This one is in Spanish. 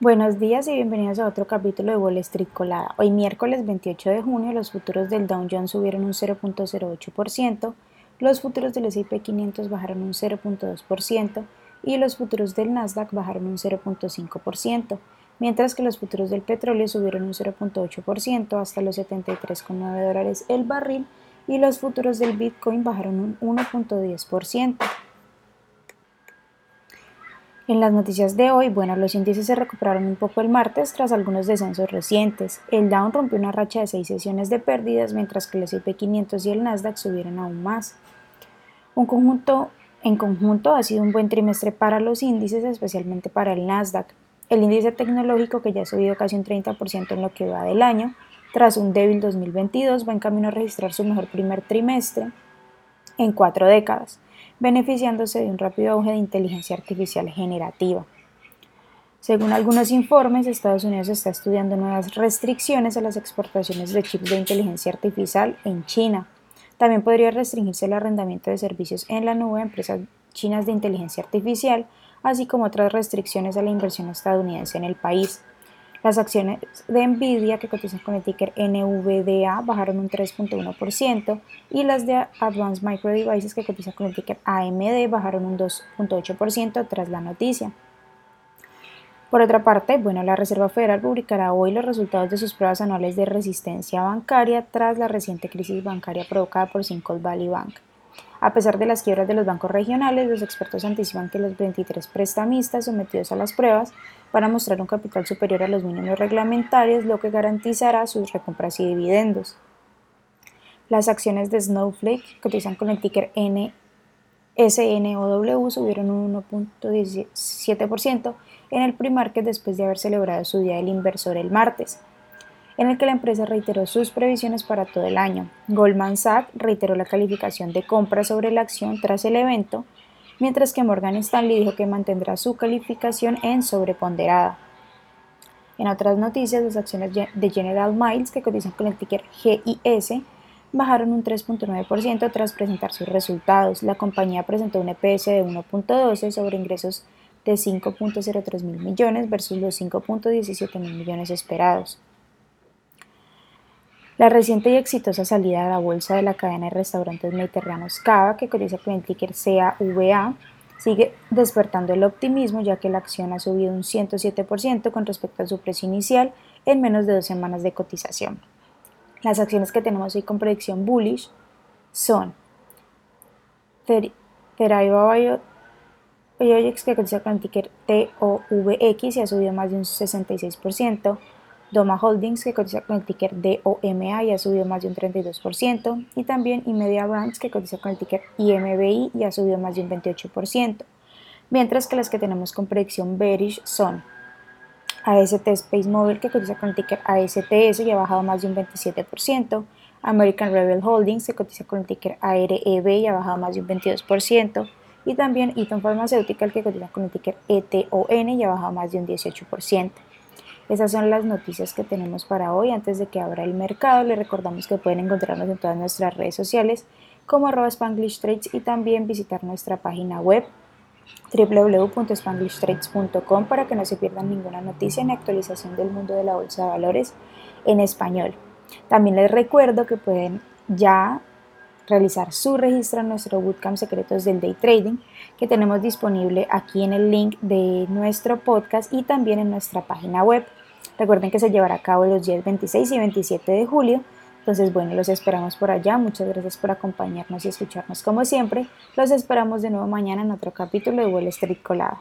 Buenos días y bienvenidos a otro capítulo de Wall Street Colada. Hoy miércoles 28 de junio los futuros del Dow Jones subieron un 0.08%, los futuros del S&P 500 bajaron un 0.2% y los futuros del Nasdaq bajaron un 0.5%, mientras que los futuros del petróleo subieron un 0.8% hasta los 73,9 dólares el barril y los futuros del Bitcoin bajaron un 1.10%. En las noticias de hoy, bueno, los índices se recuperaron un poco el martes tras algunos descensos recientes. El Dow rompió una racha de seis sesiones de pérdidas, mientras que el S&P 500 y el Nasdaq subieron aún más. Un conjunto, en conjunto ha sido un buen trimestre para los índices, especialmente para el Nasdaq. El índice tecnológico, que ya ha subido casi un 30% en lo que va del año, tras un débil 2022, va en camino a registrar su mejor primer trimestre en cuatro décadas beneficiándose de un rápido auge de inteligencia artificial generativa. Según algunos informes, Estados Unidos está estudiando nuevas restricciones a las exportaciones de chips de inteligencia artificial en China. También podría restringirse el arrendamiento de servicios en la nube a empresas chinas de inteligencia artificial, así como otras restricciones a la inversión estadounidense en el país. Las acciones de Nvidia que cotizan con el ticker NVDA bajaron un 3.1% y las de Advanced Micro Devices que cotizan con el ticker AMD bajaron un 2.8% tras la noticia. Por otra parte, bueno, la Reserva Federal publicará hoy los resultados de sus pruebas anuales de resistencia bancaria tras la reciente crisis bancaria provocada por Silicon Valley Bank. A pesar de las quiebras de los bancos regionales, los expertos anticipan que los 23 prestamistas sometidos a las pruebas van a mostrar un capital superior a los mínimos reglamentarios, lo que garantizará sus recompras y dividendos. Las acciones de Snowflake, que cotizan con el ticker N SNOW, subieron un 1.17% en el pre-market después de haber celebrado su Día del Inversor el martes en el que la empresa reiteró sus previsiones para todo el año. Goldman Sachs reiteró la calificación de compra sobre la acción tras el evento, mientras que Morgan Stanley dijo que mantendrá su calificación en sobreponderada. En otras noticias, las acciones de General Miles, que cotizan con el ticker GIS, bajaron un 3.9% tras presentar sus resultados. La compañía presentó un EPS de 1.12 sobre ingresos de 5.03 mil millones versus los 5.17 mil millones esperados. La reciente y exitosa salida a la bolsa de la cadena de restaurantes mediterráneos Cava, que cotiza con el ticker CAVA, sigue despertando el optimismo ya que la acción ha subido un 107% con respecto a su precio inicial en menos de dos semanas de cotización. Las acciones que tenemos hoy con predicción bullish son Teraiba Biotics que cotiza con el ticker TOVX y ha subido más de un 66%, Doma Holdings, que cotiza con el ticker DOMA y ha subido más de un 32%, y también Imedia Brands, que cotiza con el ticker IMBI y ha subido más de un 28%, mientras que las que tenemos con predicción bearish son AST Space Mobile, que cotiza con el ticker ASTS y ha bajado más de un 27%, American Rebel Holdings, que cotiza con el ticker AREB y ha bajado más de un 22%, y también Eton Pharmaceutical, que cotiza con el ticker ETON y ha bajado más de un 18%. Esas son las noticias que tenemos para hoy. Antes de que abra el mercado, les recordamos que pueden encontrarnos en todas nuestras redes sociales como arroba Spanglish Trades y también visitar nuestra página web www.spanglishtrades.com para que no se pierdan ninguna noticia ni actualización del mundo de la bolsa de valores en español. También les recuerdo que pueden ya realizar su registro en nuestro Bootcamp Secretos del Day Trading que tenemos disponible aquí en el link de nuestro podcast y también en nuestra página web. Recuerden que se llevará a cabo los días 26 y 27 de julio. Entonces, bueno, los esperamos por allá. Muchas gracias por acompañarnos y escucharnos como siempre. Los esperamos de nuevo mañana en otro capítulo de Wall Street Colada.